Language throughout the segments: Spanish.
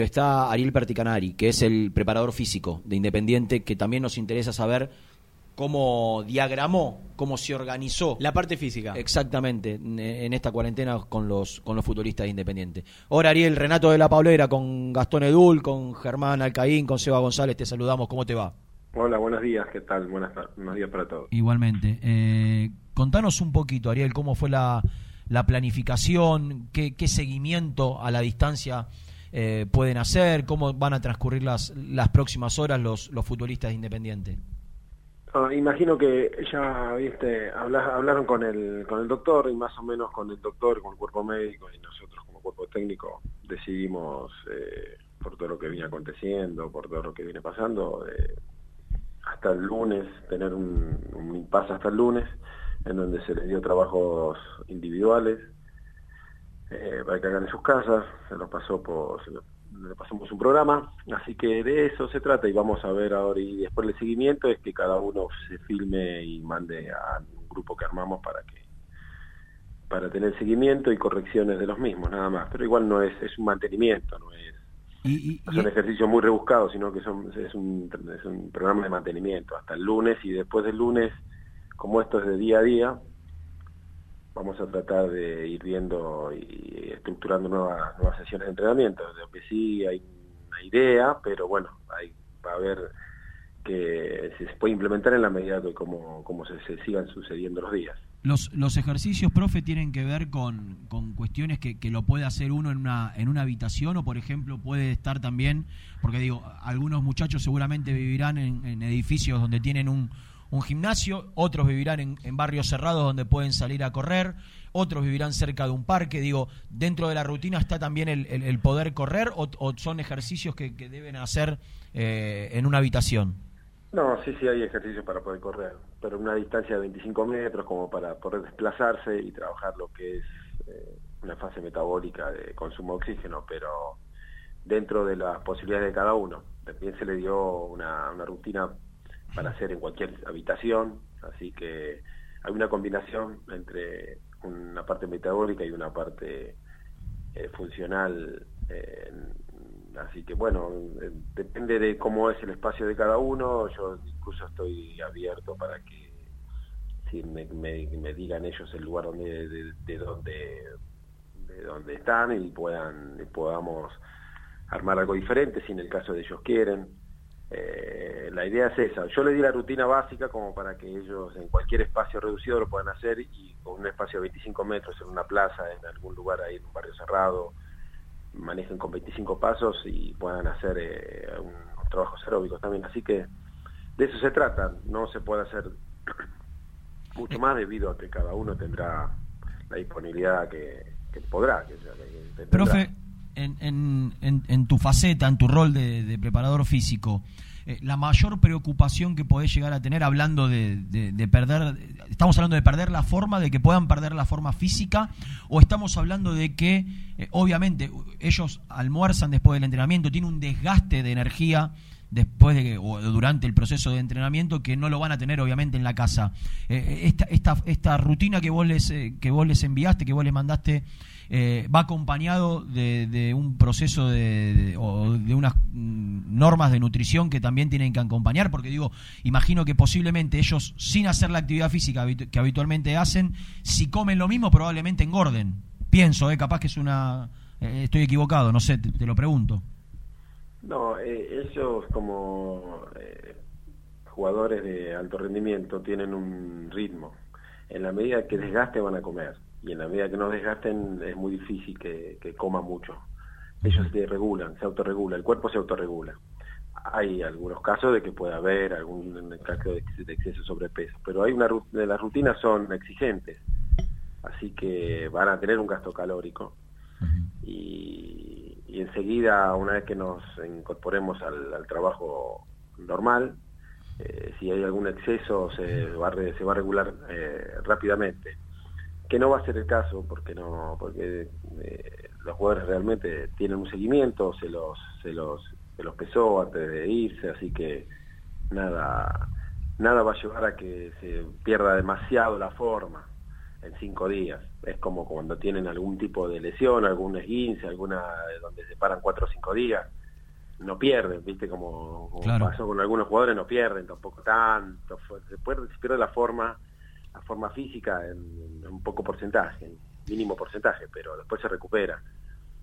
Está Ariel Perticanari, que es el preparador físico de Independiente, que también nos interesa saber cómo diagramó, cómo se organizó. La parte física. Exactamente, en esta cuarentena con los, con los futuristas de Independiente. Ahora Ariel, Renato de la Paulera, con Gastón Edul, con Germán Alcaín, con Seba González, te saludamos, ¿cómo te va? Hola, buenos días, ¿qué tal? Buenas, buenos días para todos. Igualmente. Eh, contanos un poquito, Ariel, cómo fue la, la planificación, qué, qué seguimiento a la distancia eh, pueden hacer, cómo van a transcurrir las, las próximas horas los, los futbolistas de Independiente. Ah, imagino que ya viste hablaron con el con el doctor y más o menos con el doctor, con el cuerpo médico y nosotros como cuerpo técnico decidimos eh, por todo lo que viene aconteciendo, por todo lo que viene pasando, eh, hasta el lunes tener un, un impasse hasta el lunes en donde se le dio trabajos individuales eh, para que hagan en sus casas, se los pasó por, le pasamos un programa, así que de eso se trata y vamos a ver ahora y después el seguimiento es que cada uno se filme y mande a un grupo que armamos para que para tener seguimiento y correcciones de los mismos nada más, pero igual no es es un mantenimiento, no es y, un ejercicio muy rebuscado, sino que son, es, un, es un programa de mantenimiento hasta el lunes y después del lunes, como esto es de día a día, vamos a tratar de ir viendo y estructurando nuevas, nuevas sesiones de entrenamiento. De que sí hay una idea, pero bueno, hay, va a ver que se puede implementar en la medida de cómo, cómo se, sigan sucediendo los días. Los, los ejercicios, profe, tienen que ver con, con cuestiones que, que, lo puede hacer uno en una, en una habitación o, por ejemplo, puede estar también, porque digo, algunos muchachos seguramente vivirán en edificios donde tienen un, un gimnasio, otros vivirán en, barrios cerrados donde pueden salir a correr, otros vivirán cerca de un parque. Digo, dentro de la rutina está también el, poder correr o, son ejercicios que, deben hacer eh, en una habitación. No, sí, sí hay ejercicios para poder correr, pero en una distancia de 25 metros como para poder desplazarse y trabajar lo que es eh, una fase metabólica de consumo de oxígeno, pero dentro de las posibilidades de cada uno. También se le dio una rutina para hacer en cualquier habitación, así que hay una combinación entre una parte metabólica y una parte eh, funcional, eh, así que bueno, eh, depende de cómo es el espacio de cada uno, yo incluso estoy abierto para que si me, digan ellos el lugar donde de, de donde de donde están y puedan podamos armar algo diferente si en el caso de ellos quieren eh, la idea es esa. Yo le di la rutina básica como para que ellos en cualquier espacio reducido lo puedan hacer y con un espacio de 25 metros en una plaza, en algún lugar ahí en un barrio cerrado, manejen con 25 pasos y puedan hacer eh, un, trabajos aeróbicos también. Así que de eso se trata. No se puede hacer mucho más debido a que cada uno tendrá la disponibilidad que, podrá. Profe, en, en, tu faceta, en tu rol de, preparador físico, eh, la mayor preocupación que podés llegar a tener hablando de, perder, estamos hablando de perder la forma, de que puedan perder la forma física, o estamos hablando de que, eh, obviamente, ellos almuerzan después del entrenamiento, tienen un desgaste de energía después de o durante el proceso de entrenamiento que no lo van a tener obviamente en la casa. Eh, esta, esta, esta rutina que vos les que vos les enviaste, que vos les mandaste eh, va acompañado de, un proceso de, o de unas mm, normas de nutrición que también tienen que acompañar, porque digo, imagino que posiblemente ellos, sin hacer la actividad física que habitualmente hacen, si comen lo mismo, probablemente engorden. Pienso, eh, capaz que es una... Eh, estoy equivocado, no sé, te, lo pregunto. No, eh, ellos como jugadores de alto rendimiento tienen un ritmo. En la medida que desgaste van a comer y en la medida que no desgasten es muy difícil que, que coma mucho. Ellos se regulan, se autorregula, el cuerpo se autorregula. Hay algunos casos de que puede haber algún caso de, exceso de sobrepeso, pero hay una de las rutinas son exigentes, así que van a tener un gasto calórico y, y enseguida, una vez que nos incorporemos al, trabajo normal, eh, si hay algún exceso se va a, se va a regular eh, rápidamente. Que no va a ser el caso porque no porque eh, los jugadores realmente tienen un seguimiento se los se los se los pesó antes de irse así que nada nada va a llevar a que se pierda demasiado la forma en cinco días. Es como cuando tienen algún tipo de lesión, algún esguince, alguna donde se paran cuatro o cinco días, no pierden, viste como, pasó con algunos jugadores, no pierden tampoco tanto, se, puede, se pierde la forma, la forma física en, un poco porcentaje, mínimo porcentaje, pero después se recupera.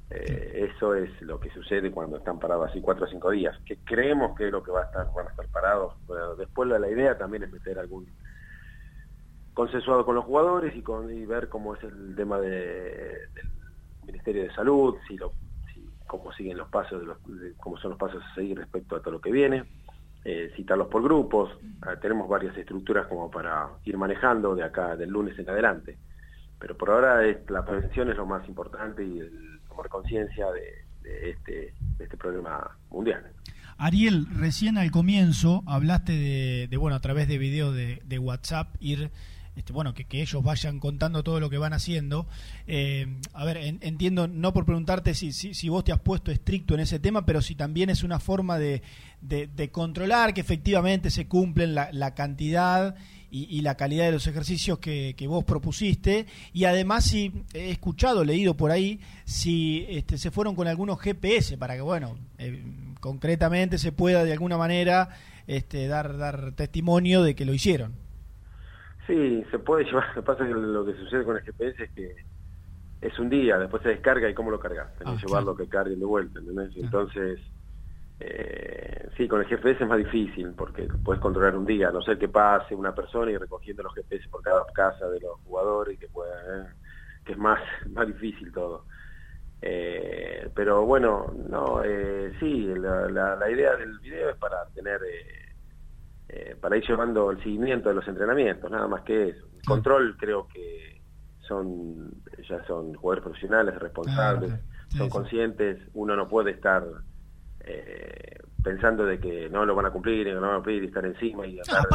Eh, eso es lo que sucede cuando están parados así cuatro o cinco días, que creemos que es lo que va a estar, van a estar parados. después la, la idea también es meter algún consensuado con los jugadores y, con, y ver cómo es el tema de, del Ministerio de Salud, si, lo, si cómo siguen los pasos, de los, cómo son los pasos a seguir respecto a todo lo que viene, eh, citarlos por grupos, ah, tenemos varias estructuras como para ir manejando de acá del lunes en adelante, pero por ahora es, la prevención es lo más importante y el tomar conciencia de, este, de este problema mundial. Ariel, recién al comienzo hablaste de, de bueno, a través de videos de, de WhatsApp, ir este, bueno, que, ellos vayan contando todo lo que van haciendo. Eh, a ver, entiendo, no por preguntarte si, si, vos te has puesto estricto en ese tema, pero si también es una forma de, de, controlar que efectivamente se cumplen la, cantidad y, la calidad de los ejercicios que, que, vos propusiste. Y además, si he escuchado, leído por ahí, si este, se fueron con algunos GPS para que, bueno, eh, concretamente se pueda de alguna manera este, dar, dar testimonio de que lo hicieron. Sí, se puede llevar. Lo que pasa es que lo que sucede con el GPS es que es un día, después se descarga y cómo lo cargas. Tenés que ah, llevarlo que carguen de vuelta, ¿entendés? Entonces, eh, sí, con el GPS es más difícil porque puedes controlar un día, no sé que pase una persona y recogiendo los GPS por cada casa de los jugadores y que pueda, eh, que es más, más difícil todo. Eh, pero bueno, no, eh, sí, la, la, la, idea del video es para tener eh, para ir llevando el seguimiento de los entrenamientos, nada más que eso. El control creo que son ya son jugadores profesionales, responsables, son conscientes, uno no puede estar eh, pensando de que no lo van a cumplir, no lo van a cumplir y estar encima y estar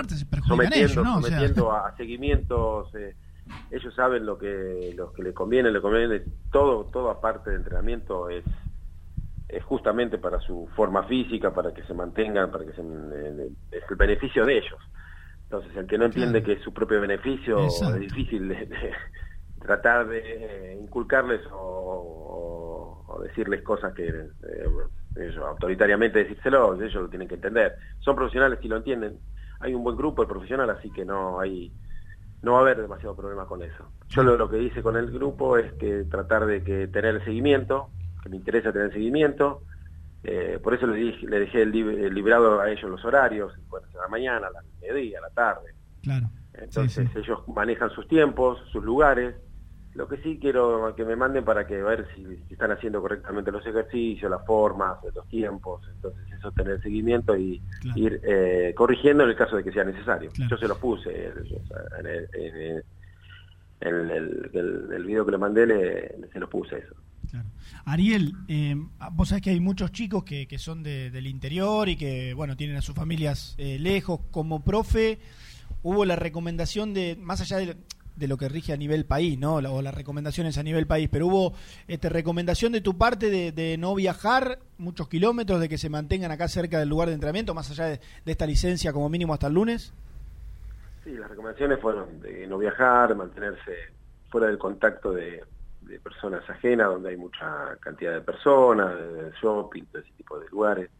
sometiendo, sometiendo a, seguimientos. Eh, ellos saben lo que lo que les conviene, le conviene todo, todo aparte de entrenamiento es es justamente para su forma física, para que se mantengan, para que se, eh, es el beneficio de ellos. Entonces, el que no entiende que es su propio beneficio, es difícil de, tratar de inculcarles o, decirles cosas que eh, ellos, autoritariamente decírselo, ellos lo tienen que entender. Son profesionales y lo entienden. Hay un buen grupo de profesionales, así que no hay no va a haber demasiado problema con eso. Yo lo, lo que hice con el grupo es que tratar de que tener el seguimiento, que me interesa tener seguimiento. Eh, por eso le, dije, le dejé el, librado a ellos los horarios, ser a la mañana, a la mediodía, a la tarde. Claro. Entonces ellos manejan sus tiempos, sus lugares. Lo que sí quiero que me manden para que ver si, están haciendo correctamente los ejercicios, las formas, los tiempos. Entonces eso tener seguimiento y ir eh, corrigiendo en el caso de que sea necesario. Yo se los puse en el, en el, video que le mandé, le, se los puse eso. Ariel, eh, vos sabés que hay muchos chicos que, que son del interior y que, bueno, tienen a sus familias eh, lejos. Como profe, hubo la recomendación de, más allá de, lo que rige a nivel país, ¿no? O las recomendaciones a nivel país, pero hubo este, recomendación de tu parte de, no viajar muchos kilómetros, de que se mantengan acá cerca del lugar de entrenamiento, más allá de, esta licencia como mínimo hasta el lunes. Sí, las recomendaciones fueron de no viajar, mantenerse fuera del contacto de de personas ajenas, donde hay mucha cantidad de personas, de shopping, todo ese tipo de lugares.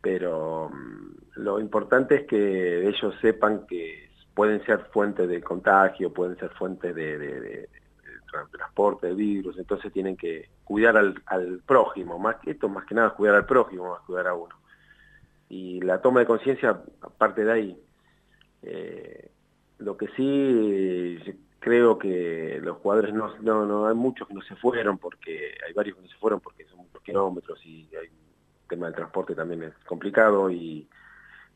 Pero mm, lo importante es que ellos sepan que pueden ser fuentes de contagio, pueden ser fuentes de, transporte de virus, entonces tienen que cuidar al, al, prójimo, más esto, más que nada cuidar al prójimo, más cuidar a uno. Y la toma de conciencia, aparte de ahí, eh, lo que sí creo que los jugadores no, no, no, hay muchos que no se fueron porque hay varios que no se fueron porque son muchos kilómetros y hay el tema del transporte también es complicado y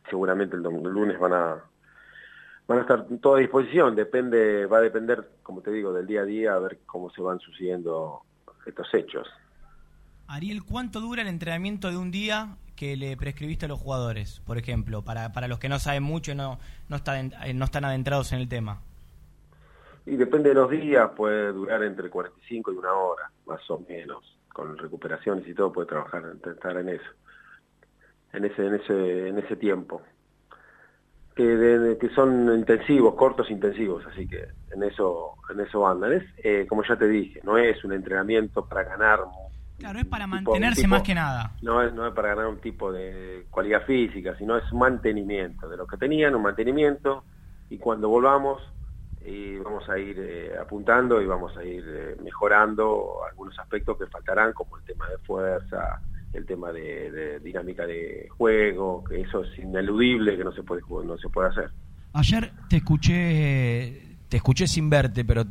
seguramente el, lunes van a van a estar toda disposición. Depende va a depender como te digo del día a día a ver cómo se van sucediendo estos hechos. Ariel cuánto dura el entrenamiento de un día que le prescribiste a los jugadores por ejemplo para, para los que no saben mucho no no están no están adentrados en el tema y depende de los días, puede durar entre 45 y una hora, más o menos. Con recuperaciones y todo puede trabajar, estar en eso. En ese, en ese, en ese tiempo. que, que son intensivos, cortos intensivos, así que en eso en eso andan. Es, eh, como ya te dije, no es un entrenamiento para ganar. Claro, es para mantenerse más que nada. No es, no es para ganar un tipo de cualidad física, sino es mantenimiento de lo que tenían, un mantenimiento, y cuando volvamos y vamos a ir eh, apuntando y vamos a ir eh, mejorando algunos aspectos que faltarán, como el tema de fuerza, el tema de, dinámica de juego, que eso es ineludible, que no se puede no se puede hacer. Ayer te escuché te escuché sin verte, pero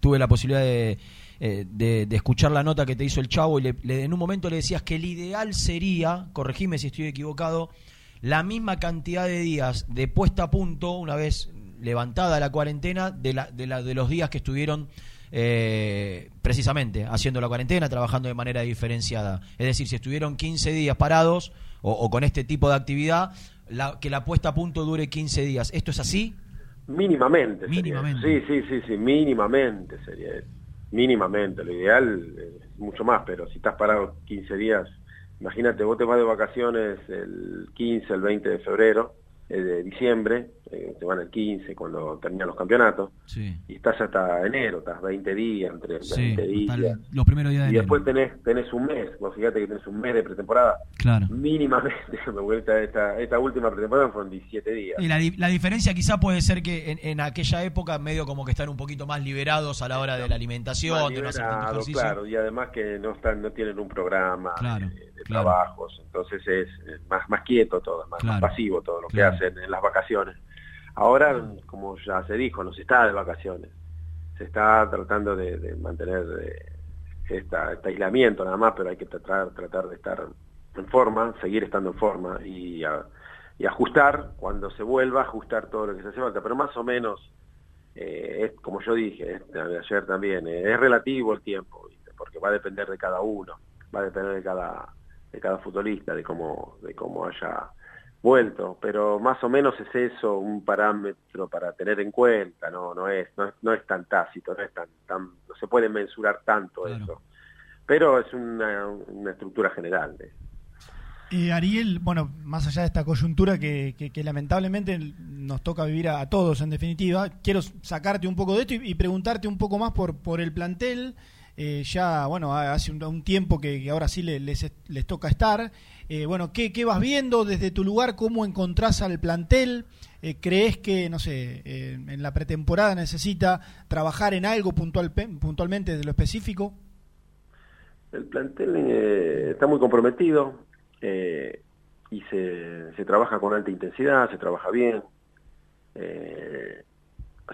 tuve la posibilidad de, eh, de, escuchar la nota que te hizo el chavo y le, en un momento le decías que el ideal sería, corregime si estoy equivocado, la misma cantidad de días de puesta a punto, una vez levantada la cuarentena, de, la, de, la, de los días que estuvieron eh, precisamente haciendo la cuarentena, trabajando de manera diferenciada. Es decir, si estuvieron 15 días parados o, con este tipo de actividad, que la puesta a punto dure 15 días. ¿Esto es así? Mínimamente. Mínimamente. Sí, sí, sí, sí, mínimamente sería Mínimamente. Lo ideal es mucho más, pero si estás parado 15 días, imagínate, vos te vas de vacaciones el 15, el 20 de febrero, eh, de diciembre, eh, te van el 15 cuando terminan los campeonatos, y estás hasta enero, estás 20 días, entre 20 días. Los primeros días de y después tenés, tenés un mes, vos fíjate que tenés un mes de pretemporada. Claro. Mínimamente, esta, esta última pretemporada fueron 17 días. Y la, la diferencia quizá puede ser que en, en, aquella época medio como que están un poquito más liberados a la hora de la alimentación, de Claro, y además que no están no tienen un programa de, trabajos, entonces es más, más quieto todo, más, más pasivo todo lo que hacen en las vacaciones. Ahora, como ya se dijo, no se está de vacaciones. Se está tratando de, mantener eh, este aislamiento nada más, pero hay que tratar, tratar de estar en forma, seguir estando en forma y, y ajustar, cuando se vuelva, ajustar todo lo que se hace falta. Pero más o menos, eh, es, como yo dije este, ayer también, eh, es relativo el tiempo, porque va a depender de cada uno, va a depender de cada, de cada futbolista, de cómo, de cómo haya vuelto, pero más o menos es eso un parámetro para tener en cuenta, no no es no, es tan tácito, no es tan, tan no se puede mensurar tanto eso, pero es una, una estructura general. Eh, Ariel, bueno, más allá de esta coyuntura que, que, lamentablemente nos toca vivir a, todos en definitiva, quiero sacarte un poco de esto y, preguntarte un poco más por, por el plantel. Eh, ya, bueno, hace un, tiempo que, ahora sí les, les toca estar. Eh, bueno, ¿qué, ¿qué, vas viendo desde tu lugar? ¿Cómo encontrás al plantel? Eh, ¿Crees que, no sé, eh, en la pretemporada necesita trabajar en algo puntual, puntualmente de lo específico? El plantel está muy comprometido y se, se, trabaja con alta intensidad, se trabaja bien.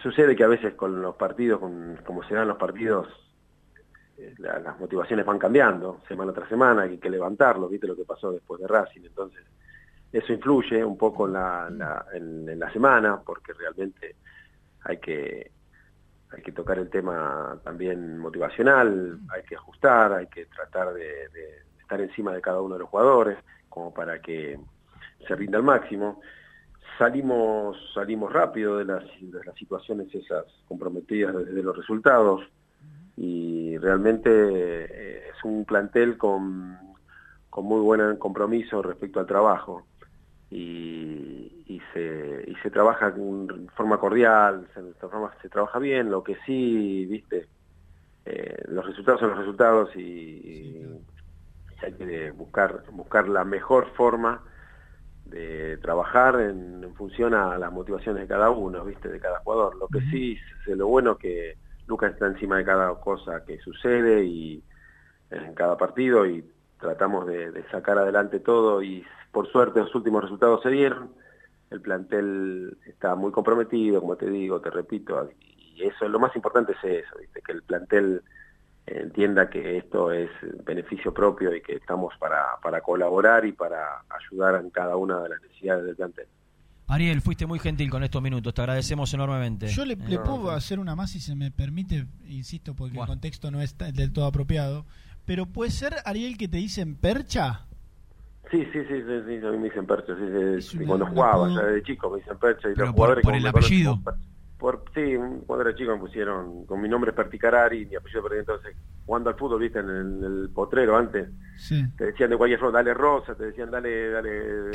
sucede que a veces con los partidos, con, como se dan los partidos, las motivaciones van cambiando semana tras semana, hay que levantarlo, viste lo que pasó después de Racing, entonces eso influye un poco en la, en, la semana, porque realmente hay que hay que tocar el tema también motivacional, hay que ajustar, hay que tratar de, estar encima de cada uno de los jugadores, como para que se rinda al máximo. Salimos, salimos rápido de las, de las situaciones esas comprometidas desde los resultados, y realmente eh, es un plantel con, con muy buen compromiso respecto al trabajo. Y, y, se, y se trabaja de forma cordial, se, se trabaja bien, lo que sí, viste, eh, los resultados son los resultados y, hay que buscar, buscar la mejor forma de trabajar en, en, función a las motivaciones de cada uno, viste, de cada jugador. Lo que sí, es lo bueno que Lucas está encima de cada cosa que sucede y en cada partido y tratamos de, sacar adelante todo y por suerte los últimos resultados se dieron. El plantel está muy comprometido, como te digo, te repito, y eso lo más importante es eso, que el plantel entienda que esto es beneficio propio y que estamos para, para colaborar y para ayudar en cada una de las necesidades del plantel. Ariel, fuiste muy gentil con estos minutos, te agradecemos enormemente. Yo le, puedo hacer una más si se me permite, insisto, porque el contexto no es del todo apropiado, pero puede ser, Ariel, que te dicen percha. Sí, sí, sí, sí, a mí me dicen percha, sí, sí, cuando jugaba, ya de chico me dicen percha. Y pero por, el apellido. Por, sí, cuando era chico me pusieron con mi nombre es Perticarari y mi apellido perdí entonces jugando al fútbol, viste, en el, potrero antes, te decían de cualquier forma, dale rosa, te decían dale, dale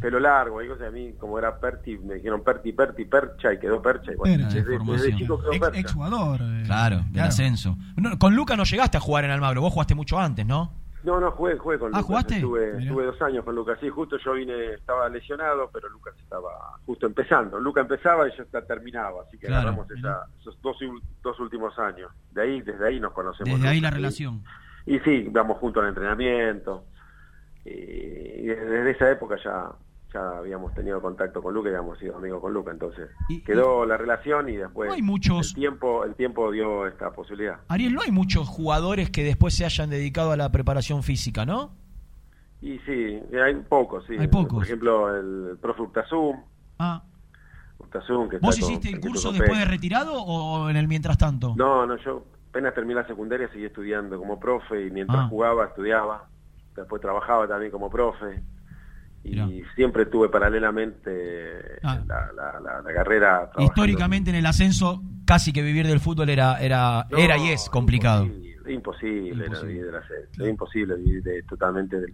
pelo largo, y cosas a mí como era Perti, me dijeron Perti, Perti, Percha y quedó Percha. Igual, desde, chico quedó Percha. Ex, jugador. Eh. claro, del ascenso. con Luca no llegaste a jugar en Almagro, vos jugaste mucho antes, ¿no? No, no, jugué, jugué con ah, Lucas. ¿jugaste? Estuve, dos años con Lucas. Sí, justo yo vine, estaba lesionado, pero Lucas estaba justo empezando. Lucas empezaba y yo terminaba, así que agarramos esos dos, dos, últimos años. De ahí, desde ahí nos conocemos. Desde ahí la relación. Y, sí, vamos juntos al entrenamiento. y desde esa época ya ya habíamos tenido contacto con Luca y habíamos sido amigos con Luca, entonces quedó la relación y después hay muchos... el tiempo el tiempo dio esta posibilidad. Ariel, no hay muchos jugadores que después se hayan dedicado a la preparación física, ¿no? Y sí, hay pocos, sí. Hay pocos. Por ejemplo, el profe Urtasum. Ah. que ¿Vos hiciste el curso después de retirado o en el mientras tanto? No, no, yo apenas terminé la secundaria seguí estudiando como profe y mientras ah. jugaba estudiaba. Después trabajaba también como profe y siempre tuve paralelamente ah. la, carrera. Históricamente en el ascenso, casi que vivir del fútbol era era era y es complicado. Imposible, vivir del ascenso, es imposible vivir totalmente del,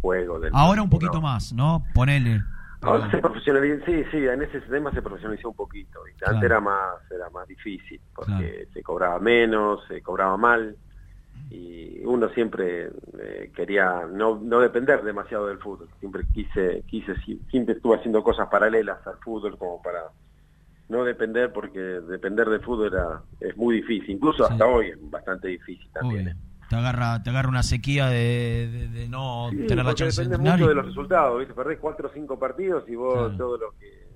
juego. Del Ahora un poquito más, ¿no? Ponele. Ahora se profesionalizó, sí, sí, en ese tema se profesionalizó un poquito. Antes era más era más difícil, porque se cobraba menos, se cobraba mal y uno siempre eh, quería no, no depender demasiado del fútbol. Siempre quise quise siempre estuve haciendo cosas paralelas al fútbol como para no depender porque depender del fútbol era es muy difícil. Incluso hasta hoy es bastante difícil también te agarra te agarra una sequía de, no tener la chance depende mucho de los resultados ¿viste? perdés cuatro o cinco partidos y vos todo lo que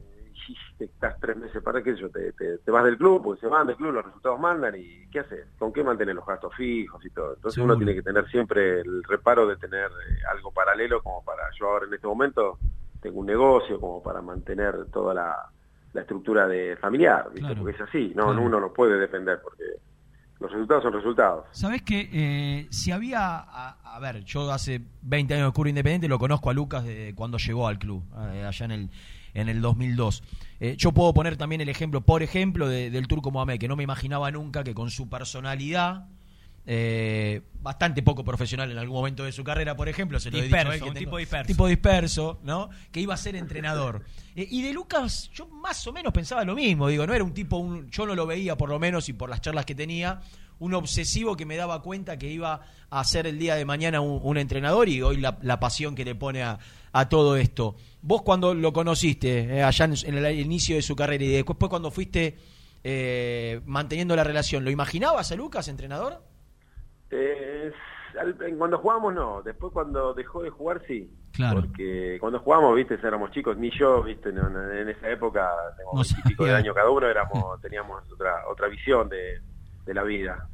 estás tres meses para que yo te, te, vas del club, porque se van del club, los resultados mandan y ¿qué haces? ¿Con qué mantener los gastos fijos y todo? Entonces uno tiene que tener siempre el reparo de tener eh, algo paralelo como para, yo ahora en este momento tengo un negocio como para mantener toda la, estructura de familiar, porque es así, no uno no puede depender porque los resultados son resultados. Sabes que eh, si había, a, ver, yo hace 20 años de Curro Independiente lo conozco a Lucas de cuando llegó al club, eh, allá en el en el 2002. Eh, yo puedo poner también el ejemplo, por ejemplo, del Turco Mohamed, que no me imaginaba nunca que con su personalidad, eh, bastante poco profesional en algún momento de su carrera, por ejemplo, se lo disperso, he un tipo disperso. tipo disperso, ¿no? Que iba a ser entrenador. Eh, y de Lucas, yo más o menos pensaba lo mismo, digo, no era un tipo, un, yo no lo veía por lo menos y por las charlas que tenía, un obsesivo que me daba cuenta que iba a ser el día de mañana un, entrenador y hoy la, pasión que le pone a, todo esto. Vos cuando lo conociste, eh, allá en, el inicio de su carrera y después cuando fuiste eh, manteniendo la relación, ¿lo imaginabas a Lucas entrenador? Eh, cuando jugamos no, después cuando dejó de jugar sí. Porque cuando jugamos, viste, éramos chicos, ni yo, viste, en, esa época, tengo pico de años cada uno, éramos, teníamos otra, otra visión de, de la vida.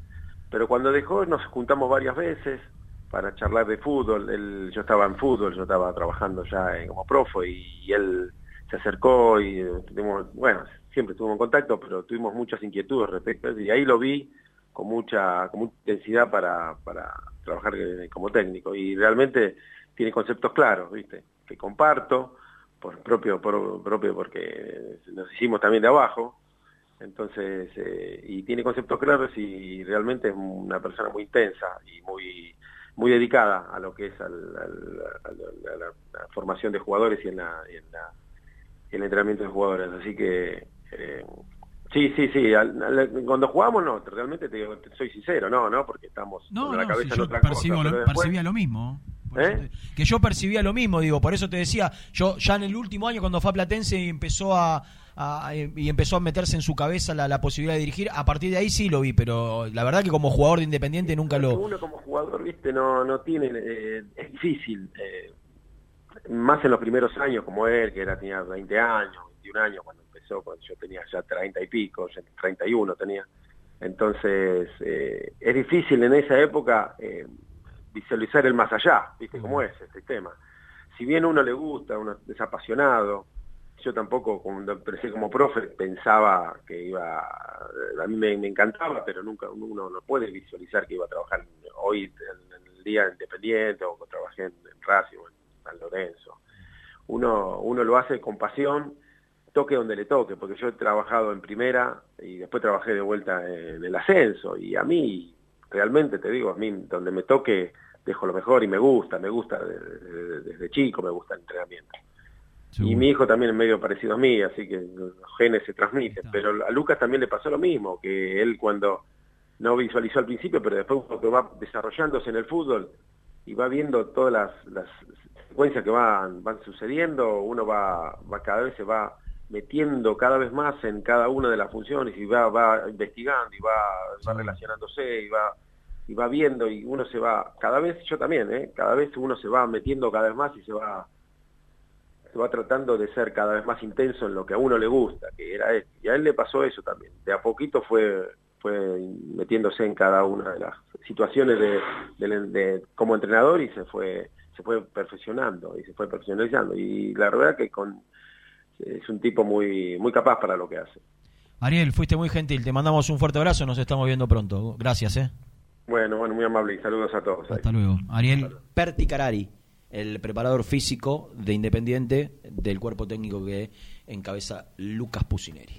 Pero cuando dejó nos juntamos varias veces para charlar de fútbol. Él, yo estaba en fútbol, yo estaba trabajando ya como profo y, él se acercó y eh, tuvimos, bueno, siempre estuvimos en contacto, pero tuvimos muchas inquietudes respecto y ahí lo vi con mucha, con mucha intensidad para, para trabajar como técnico y realmente tiene conceptos claros, ¿viste? Que comparto por propio por propio porque nos hicimos también de abajo entonces, eh, y tiene conceptos claros y realmente es una persona muy intensa y muy muy dedicada a lo que es al, la, formación de jugadores y en, la, el entrenamiento de jugadores. Así que, eh, sí, sí, sí, cuando jugamos no, realmente te, soy sincero, no, no, porque estamos no, la cabeza en otra cosa. Lo, percibía lo mismo. ¿Eh? Que yo percibía lo mismo, digo, por eso te decía, yo ya en el último año cuando fue a Platense empezó a, y empezó a meterse en su cabeza la, posibilidad de dirigir, a partir de ahí sí lo vi, pero la verdad que como jugador de Independiente nunca lo... Uno como jugador, viste, no, no tiene, eh, es difícil, eh, más en los primeros años como él, que era tenía 20 años, 21 años cuando empezó, cuando yo tenía ya 30 y pico, 31 tenía. Entonces, eh, es difícil en esa época visualizar el más allá, ¿viste cómo es este tema? Si bien a uno le gusta, uno es apasionado, yo tampoco cuando empecé como profe pensaba que iba, a mí me, encantaba, pero nunca uno no puede visualizar que iba a trabajar hoy en, el día independiente o que trabajé en, en Racing o en San Lorenzo. Uno, uno lo hace con pasión, toque donde le toque, porque yo he trabajado en primera y después trabajé de vuelta en el ascenso y a mí, realmente te digo, a mí donde me toque dejo lo mejor y me gusta, me gusta desde, chico, me gusta el entrenamiento. Y mi hijo también es medio parecido a mí, así que los genes se transmiten. Pero a Lucas también le pasó lo mismo, que él cuando no visualizó al principio, pero después cuando va desarrollándose en el fútbol y va viendo todas las, las secuencias que van, van sucediendo, uno va, va cada vez se va metiendo cada vez más en cada una de las funciones y va, va investigando y va, va relacionándose y va y va viendo y uno se va, cada vez, yo también, ¿eh? cada vez uno se va metiendo cada vez más y se va se va tratando de ser cada vez más intenso en lo que a uno le gusta, que era él. Y a él le pasó eso también. De a poquito fue fue metiéndose en cada una de las situaciones de, de, como entrenador y se fue se fue perfeccionando y se fue profesionalizando y la verdad que con es un tipo muy muy capaz para lo que hace. Ariel, fuiste muy gentil, te mandamos un fuerte abrazo, nos estamos viendo pronto. Gracias, ¿eh? Bueno, bueno, muy amable y saludos a todos. Hasta luego. Ariel Perticarari, el preparador físico de Independiente del cuerpo técnico que encabeza Lucas Pusineri.